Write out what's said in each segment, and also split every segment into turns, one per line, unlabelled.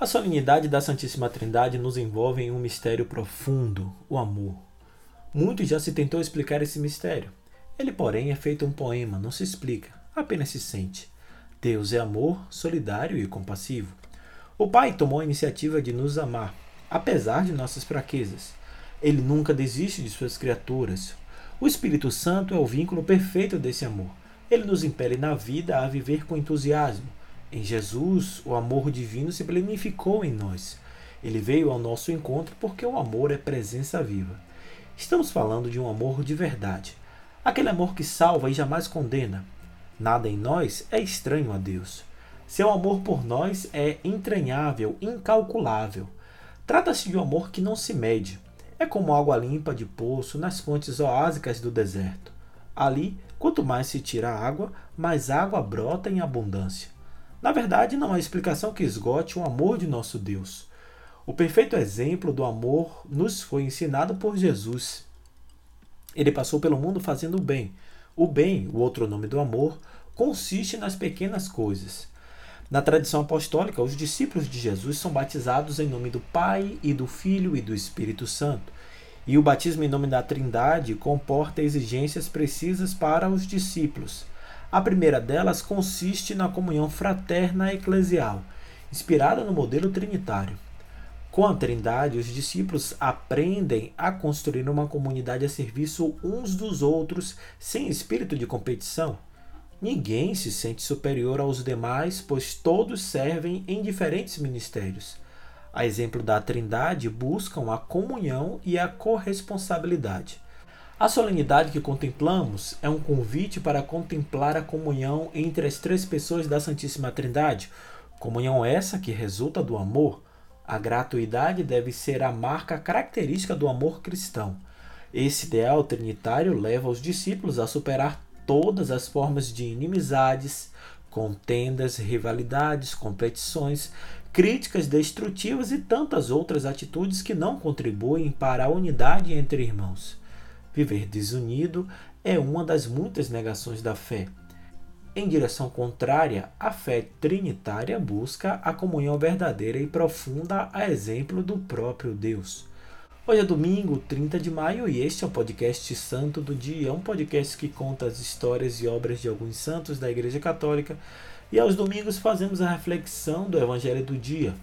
A solenidade da Santíssima Trindade nos envolve em um mistério profundo, o amor. Muito já se tentou explicar esse mistério. Ele, porém, é feito um poema, não se explica, apenas se sente. Deus é amor, solidário e compassivo. O Pai tomou a iniciativa de nos amar, apesar de nossas fraquezas. Ele nunca desiste de suas criaturas. O Espírito Santo é o vínculo perfeito desse amor. Ele nos impele na vida a viver com entusiasmo, em Jesus, o amor divino se planificou em nós. Ele veio ao nosso encontro porque o amor é presença viva. Estamos falando de um amor de verdade. Aquele amor que salva e jamais condena. Nada em nós é estranho a Deus. Seu amor por nós é entranhável, incalculável. Trata-se de um amor que não se mede. É como água limpa de poço nas fontes oásicas do deserto. Ali, quanto mais se tira água, mais água brota em abundância. Na verdade, não há explicação que esgote o amor de nosso Deus. O perfeito exemplo do amor nos foi ensinado por Jesus. Ele passou pelo mundo fazendo o bem. O bem, o outro nome do amor, consiste nas pequenas coisas. Na tradição apostólica, os discípulos de Jesus são batizados em nome do Pai e do Filho e do Espírito Santo. E o batismo em nome da Trindade comporta exigências precisas para os discípulos. A primeira delas consiste na comunhão fraterna eclesial, inspirada no modelo trinitário. Com a Trindade, os discípulos aprendem a construir uma comunidade a serviço uns dos outros sem espírito de competição. Ninguém se sente superior aos demais, pois todos servem em diferentes ministérios. A exemplo da Trindade, buscam a comunhão e a corresponsabilidade. A solenidade que contemplamos é um convite para contemplar a comunhão entre as três pessoas da Santíssima Trindade, comunhão essa que resulta do amor. A gratuidade deve ser a marca característica do amor cristão. Esse ideal trinitário leva os discípulos a superar todas as formas de inimizades, contendas, rivalidades, competições, críticas destrutivas e tantas outras atitudes que não contribuem para a unidade entre irmãos. Viver desunido é uma das muitas negações da fé. Em direção contrária, a fé trinitária busca a comunhão verdadeira e profunda a exemplo do próprio Deus. Hoje é domingo, 30 de maio, e este é o podcast Santo do Dia, um podcast que conta as histórias e obras de alguns santos da Igreja Católica, e aos domingos fazemos a reflexão do Evangelho do Dia.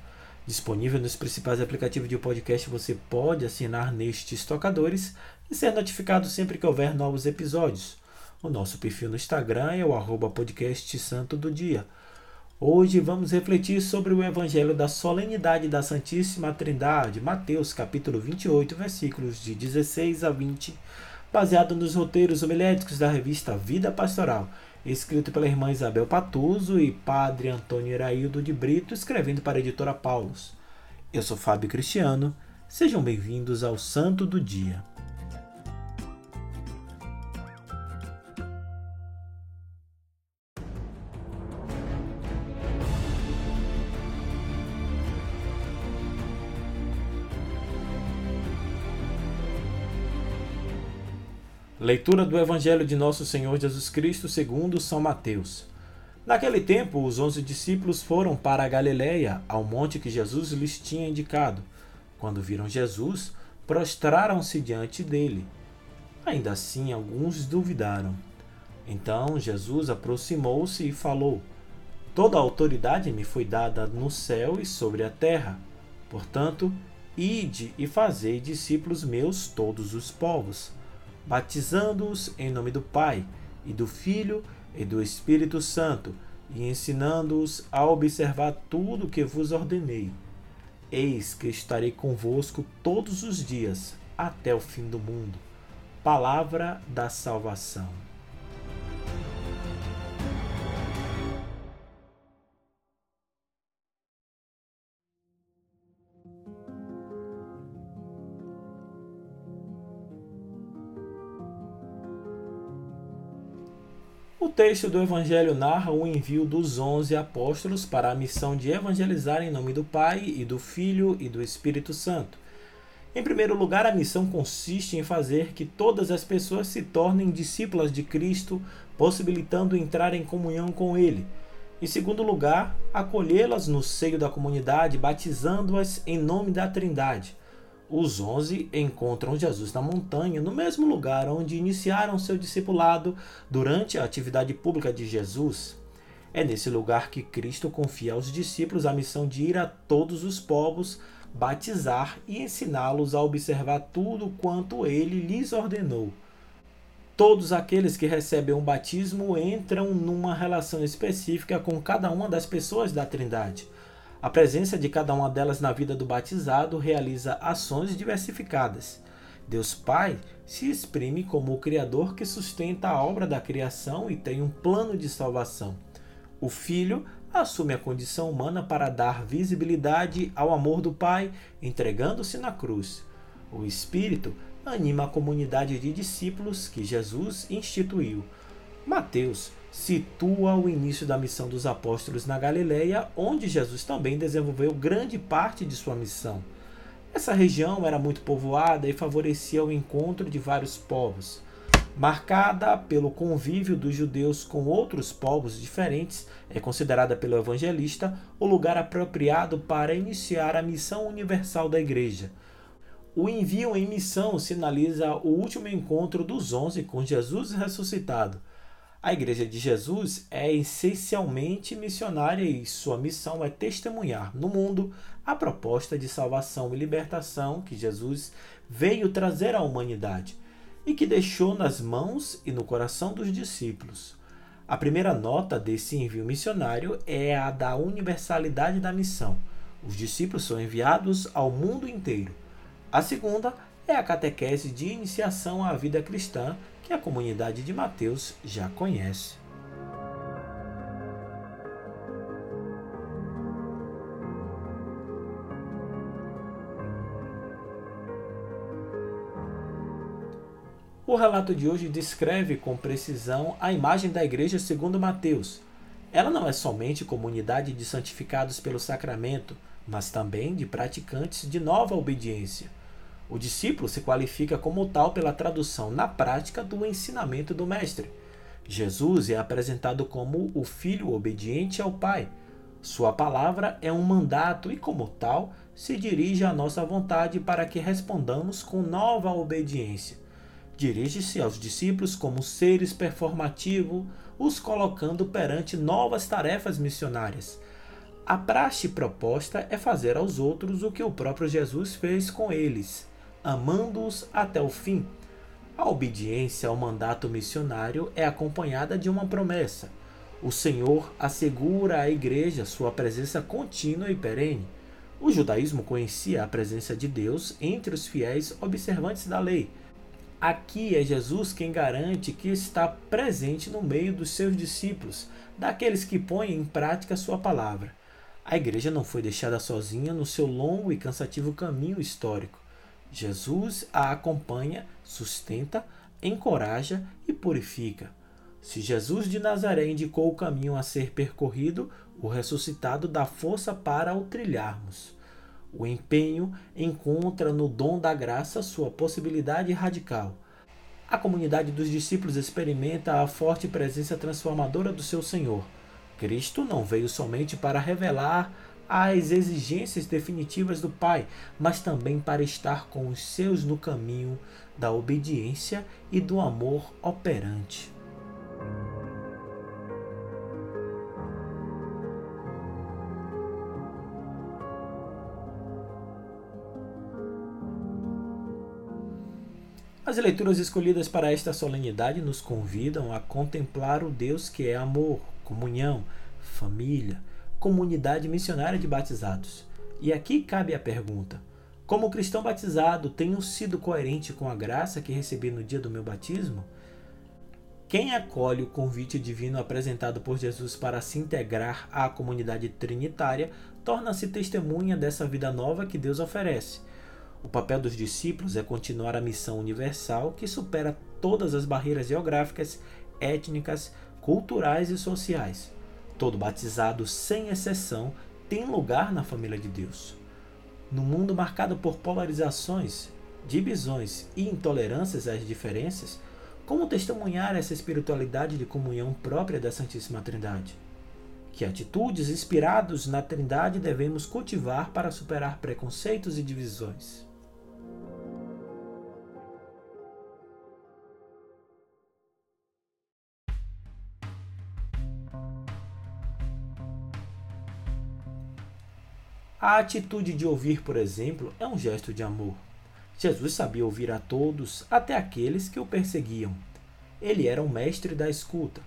Disponível nos principais aplicativos de podcast, você pode assinar nestes tocadores e ser notificado sempre que houver novos episódios. O nosso perfil no Instagram é o arroba podcast santo do dia. Hoje vamos refletir sobre o Evangelho da Solenidade da Santíssima Trindade, Mateus capítulo 28, versículos de 16 a 20, baseado nos roteiros homiléticos da revista Vida Pastoral, escrito pela irmã Isabel Patuso e padre Antônio Iraildo de Brito, escrevendo para a editora Paulus. Eu sou Fábio Cristiano, sejam bem-vindos ao Santo do Dia. Leitura do Evangelho de Nosso Senhor Jesus Cristo segundo São Mateus. Naquele tempo, os onze discípulos foram para a Galiléia, ao monte que Jesus lhes tinha indicado. Quando viram Jesus, prostraram-se diante dele. Ainda assim, alguns duvidaram. Então Jesus aproximou-se e falou: Toda a autoridade me foi dada no céu e sobre a terra. Portanto, ide e fazei discípulos meus todos os povos batizando-os em nome do Pai, e do Filho e do Espírito Santo, e ensinando-os a observar tudo o que vos ordenei. Eis que estarei convosco todos os dias, até o fim do mundo. Palavra da salvação. O texto do Evangelho narra o envio dos onze apóstolos para a missão de evangelizar em nome do Pai e do Filho e do Espírito Santo. Em primeiro lugar, a missão consiste em fazer que todas as pessoas se tornem discípulas de Cristo, possibilitando entrar em comunhão com Ele. Em segundo lugar, acolhê-las no seio da comunidade, batizando-as em nome da Trindade. Os onze encontram Jesus na montanha, no mesmo lugar onde iniciaram seu discipulado durante a atividade pública de Jesus. É nesse lugar que Cristo confia aos discípulos a missão de ir a todos os povos, batizar e ensiná-los a observar tudo quanto ele lhes ordenou. Todos aqueles que recebem um batismo entram numa relação específica com cada uma das pessoas da Trindade. A presença de cada uma delas na vida do batizado realiza ações diversificadas. Deus Pai se exprime como o Criador que sustenta a obra da criação e tem um plano de salvação. O Filho assume a condição humana para dar visibilidade ao amor do Pai, entregando-se na cruz. O Espírito anima a comunidade de discípulos que Jesus instituiu. Mateus situa o início da missão dos apóstolos na Galileia, onde Jesus também desenvolveu grande parte de sua missão. Essa região era muito povoada e favorecia o encontro de vários povos. Marcada pelo convívio dos judeus com outros povos diferentes, é considerada pelo evangelista o lugar apropriado para iniciar a missão universal da Igreja. O envio em missão sinaliza o último encontro dos onze com Jesus ressuscitado. A Igreja de Jesus é essencialmente missionária e sua missão é testemunhar no mundo a proposta de salvação e libertação que Jesus veio trazer à humanidade e que deixou nas mãos e no coração dos discípulos. A primeira nota desse envio missionário é a da universalidade da missão. Os discípulos são enviados ao mundo inteiro a segunda é a catequese de iniciação à vida cristã, que a comunidade de Mateus já conhece. O relato de hoje descreve com precisão a imagem da igreja segundo Mateus. Ela não é somente comunidade de santificados pelo sacramento, mas também de praticantes de nova obediência. O discípulo se qualifica como tal pela tradução na prática do ensinamento do Mestre. Jesus é apresentado como o filho obediente ao Pai. Sua palavra é um mandato e, como tal, se dirige à nossa vontade para que respondamos com nova obediência. Dirige-se aos discípulos como seres performativos, os colocando perante novas tarefas missionárias. A praxe proposta é fazer aos outros o que o próprio Jesus fez com eles amando-os até o fim. A obediência ao mandato missionário é acompanhada de uma promessa. O Senhor assegura à igreja sua presença contínua e perene. O judaísmo conhecia a presença de Deus entre os fiéis observantes da lei. Aqui é Jesus quem garante que está presente no meio dos seus discípulos, daqueles que põem em prática sua palavra. A igreja não foi deixada sozinha no seu longo e cansativo caminho histórico. Jesus a acompanha, sustenta, encoraja e purifica. Se Jesus de Nazaré indicou o caminho a ser percorrido, o ressuscitado dá força para o trilharmos. O empenho encontra no dom da graça sua possibilidade radical. A comunidade dos discípulos experimenta a forte presença transformadora do seu Senhor. Cristo não veio somente para revelar às exigências definitivas do Pai, mas também para estar com os seus no caminho da obediência e do amor operante. As leituras escolhidas para esta solenidade nos convidam a contemplar o Deus que é amor, comunhão, família, comunidade missionária de batizados. E aqui cabe a pergunta: como cristão batizado, tenho sido coerente com a graça que recebi no dia do meu batismo? Quem acolhe o convite divino apresentado por Jesus para se integrar à comunidade trinitária torna-se testemunha dessa vida nova que Deus oferece. O papel dos discípulos é continuar a missão universal que supera todas as barreiras geográficas, étnicas, culturais e sociais. Todo batizado, sem exceção, tem lugar na família de Deus. No mundo marcado por polarizações, divisões e intolerâncias às diferenças, como testemunhar essa espiritualidade de comunhão própria da Santíssima Trindade? Que atitudes inspiradas na Trindade devemos cultivar para superar preconceitos e divisões. A atitude de ouvir, por exemplo, é um gesto de amor. Jesus sabia ouvir a todos, até aqueles que o perseguiam. Ele era um mestre da escuta.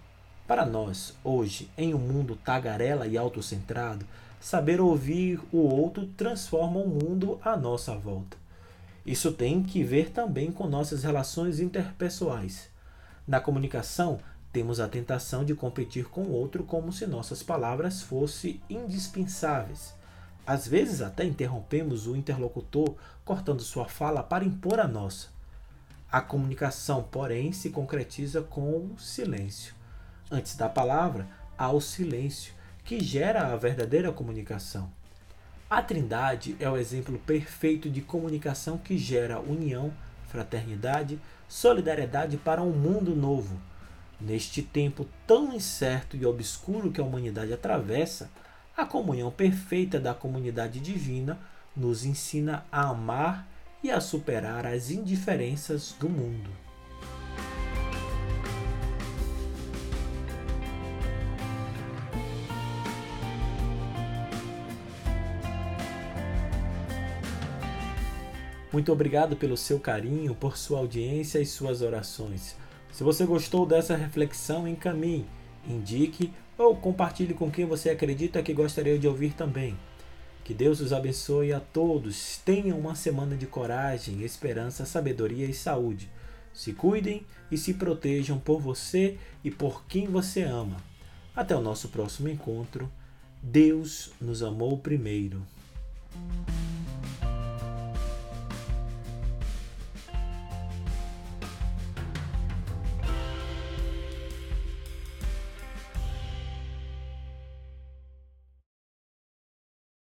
Para nós, hoje, em um mundo tagarela e autocentrado, saber ouvir o outro transforma o mundo à nossa volta. Isso tem que ver também com nossas relações interpessoais. Na comunicação, temos a tentação de competir com o outro como se nossas palavras fossem indispensáveis. Às vezes até interrompemos o interlocutor cortando sua fala para impor a nossa. A comunicação, porém, se concretiza com o silêncio. Antes da palavra, há o silêncio, que gera a verdadeira comunicação. A Trindade é o exemplo perfeito de comunicação que gera união, fraternidade, solidariedade para um mundo novo. Neste tempo tão incerto e obscuro que a humanidade atravessa, a comunhão perfeita da comunidade divina nos ensina a amar e a superar as indiferenças do mundo. Muito obrigado pelo seu carinho, por sua audiência e suas orações. Se você gostou dessa reflexão, encaminhe, indique ou compartilhe com quem você acredita que gostaria de ouvir também. Que Deus os abençoe a todos. Tenham uma semana de coragem, esperança, sabedoria e saúde. Se cuidem e se protejam por você e por quem você ama. Até o nosso próximo encontro. Deus nos amou primeiro.